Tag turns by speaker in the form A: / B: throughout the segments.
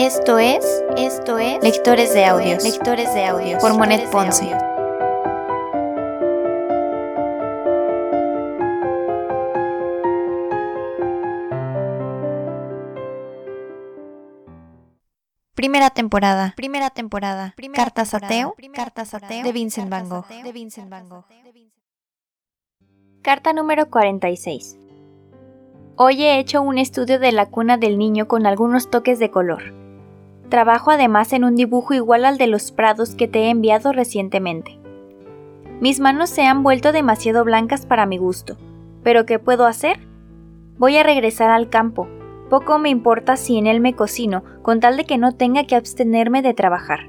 A: Esto es, esto es Lectores de Audios, Lectores de Audios. Por Monet Ponce. Primera temporada, primera temporada, Cartas ateo, Cartas ateo de Vincent Van Gogh, de Vincent Van Gogh.
B: Carta número 46. Hoy he hecho un estudio de la cuna del niño con algunos toques de color. Trabajo además en un dibujo igual al de los prados que te he enviado recientemente. Mis manos se han vuelto demasiado blancas para mi gusto, pero ¿qué puedo hacer? Voy a regresar al campo. Poco me importa si en él me cocino, con tal de que no tenga que abstenerme de trabajar.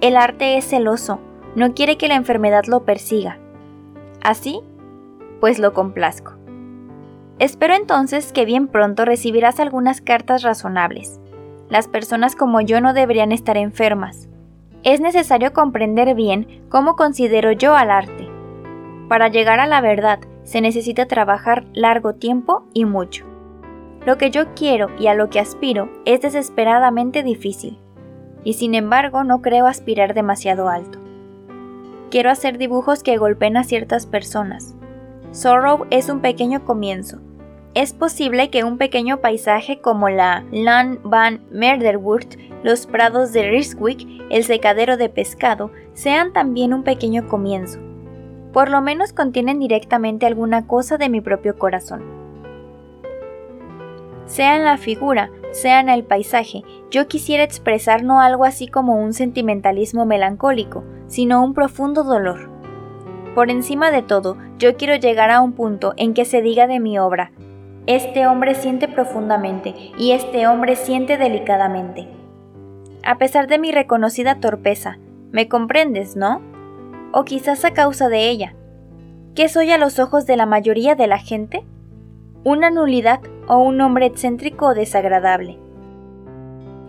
B: El arte es celoso, no quiere que la enfermedad lo persiga. Así, pues lo complazco. Espero entonces que bien pronto recibirás algunas cartas razonables. Las personas como yo no deberían estar enfermas. Es necesario comprender bien cómo considero yo al arte. Para llegar a la verdad se necesita trabajar largo tiempo y mucho. Lo que yo quiero y a lo que aspiro es desesperadamente difícil, y sin embargo no creo aspirar demasiado alto. Quiero hacer dibujos que golpeen a ciertas personas. Sorrow es un pequeño comienzo, es posible que un pequeño paisaje como la Land van Merderwood, los prados de Riswick, el secadero de pescado, sean también un pequeño comienzo. Por lo menos contienen directamente alguna cosa de mi propio corazón. Sea en la figura, sea en el paisaje, yo quisiera expresar no algo así como un sentimentalismo melancólico, sino un profundo dolor. Por encima de todo, yo quiero llegar a un punto en que se diga de mi obra, este hombre siente profundamente y este hombre siente delicadamente. A pesar de mi reconocida torpeza, me comprendes, ¿no? O quizás a causa de ella. ¿Qué soy a los ojos de la mayoría de la gente? Una nulidad o un hombre excéntrico o desagradable.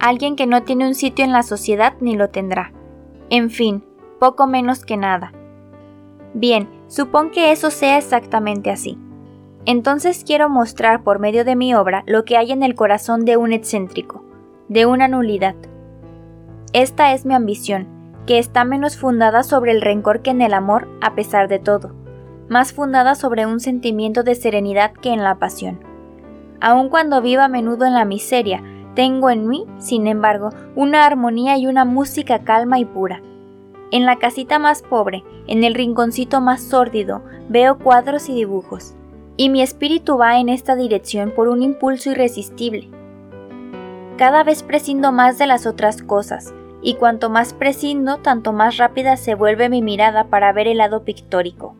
B: Alguien que no tiene un sitio en la sociedad ni lo tendrá. En fin, poco menos que nada. Bien, supón que eso sea exactamente así. Entonces quiero mostrar por medio de mi obra lo que hay en el corazón de un excéntrico, de una nulidad. Esta es mi ambición, que está menos fundada sobre el rencor que en el amor, a pesar de todo, más fundada sobre un sentimiento de serenidad que en la pasión. Aun cuando viva a menudo en la miseria, tengo en mí, sin embargo, una armonía y una música calma y pura. En la casita más pobre, en el rinconcito más sórdido, veo cuadros y dibujos y mi espíritu va en esta dirección por un impulso irresistible. Cada vez prescindo más de las otras cosas, y cuanto más prescindo, tanto más rápida se vuelve mi mirada para ver el lado pictórico.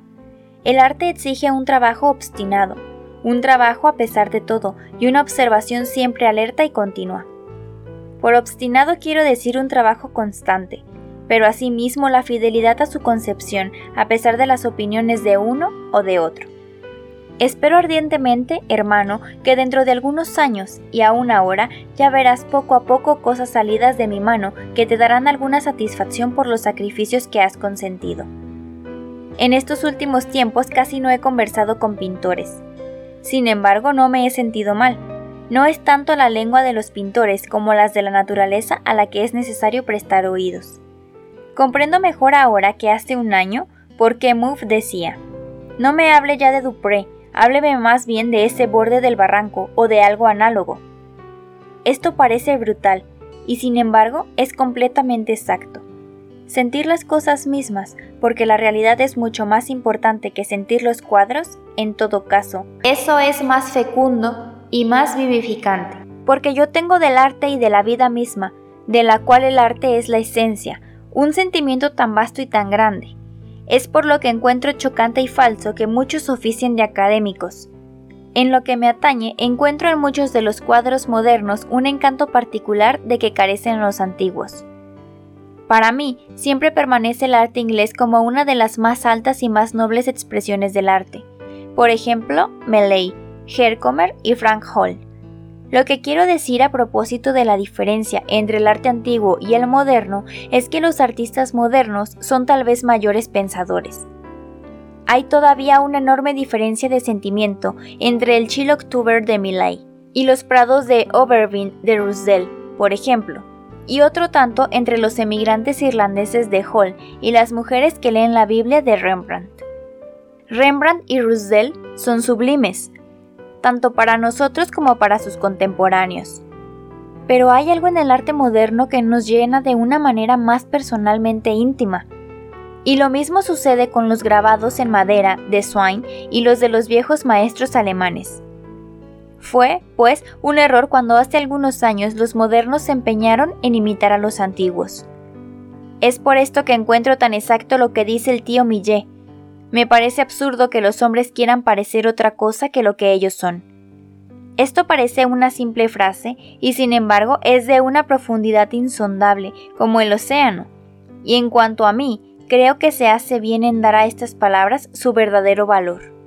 B: El arte exige un trabajo obstinado, un trabajo a pesar de todo, y una observación siempre alerta y continua. Por obstinado quiero decir un trabajo constante, pero asimismo la fidelidad a su concepción, a pesar de las opiniones de uno o de otro. Espero ardientemente, hermano, que dentro de algunos años y aún ahora ya verás poco a poco cosas salidas de mi mano que te darán alguna satisfacción por los sacrificios que has consentido. En estos últimos tiempos casi no he conversado con pintores. Sin embargo, no me he sentido mal. No es tanto la lengua de los pintores como las de la naturaleza a la que es necesario prestar oídos. Comprendo mejor ahora que hace un año por qué decía, no me hable ya de Dupré, Hábleme más bien de ese borde del barranco o de algo análogo. Esto parece brutal, y sin embargo es completamente exacto. Sentir las cosas mismas, porque la realidad es mucho más importante que sentir los cuadros, en todo caso, eso es más fecundo y más vivificante, porque yo tengo del arte y de la vida misma, de la cual el arte es la esencia, un sentimiento tan vasto y tan grande, es por lo que encuentro chocante y falso que muchos oficien de académicos. En lo que me atañe, encuentro en muchos de los cuadros modernos un encanto particular de que carecen los antiguos. Para mí, siempre permanece el arte inglés como una de las más altas y más nobles expresiones del arte. Por ejemplo, Millay, Herkomer y Frank Hall. Lo que quiero decir a propósito de la diferencia entre el arte antiguo y el moderno es que los artistas modernos son tal vez mayores pensadores. Hay todavía una enorme diferencia de sentimiento entre el Chill October de Millay y los prados de Obervin de Roussel, por ejemplo, y otro tanto entre los emigrantes irlandeses de Hall y las mujeres que leen la Biblia de Rembrandt. Rembrandt y Rousseau son sublimes, tanto para nosotros como para sus contemporáneos. Pero hay algo en el arte moderno que nos llena de una manera más personalmente íntima. Y lo mismo sucede con los grabados en madera de Swain y los de los viejos maestros alemanes. Fue, pues, un error cuando hace algunos años los modernos se empeñaron en imitar a los antiguos. Es por esto que encuentro tan exacto lo que dice el tío Millet, me parece absurdo que los hombres quieran parecer otra cosa que lo que ellos son. Esto parece una simple frase y sin embargo es de una profundidad insondable como el océano. Y en cuanto a mí, creo que se hace bien en dar a estas palabras su verdadero valor.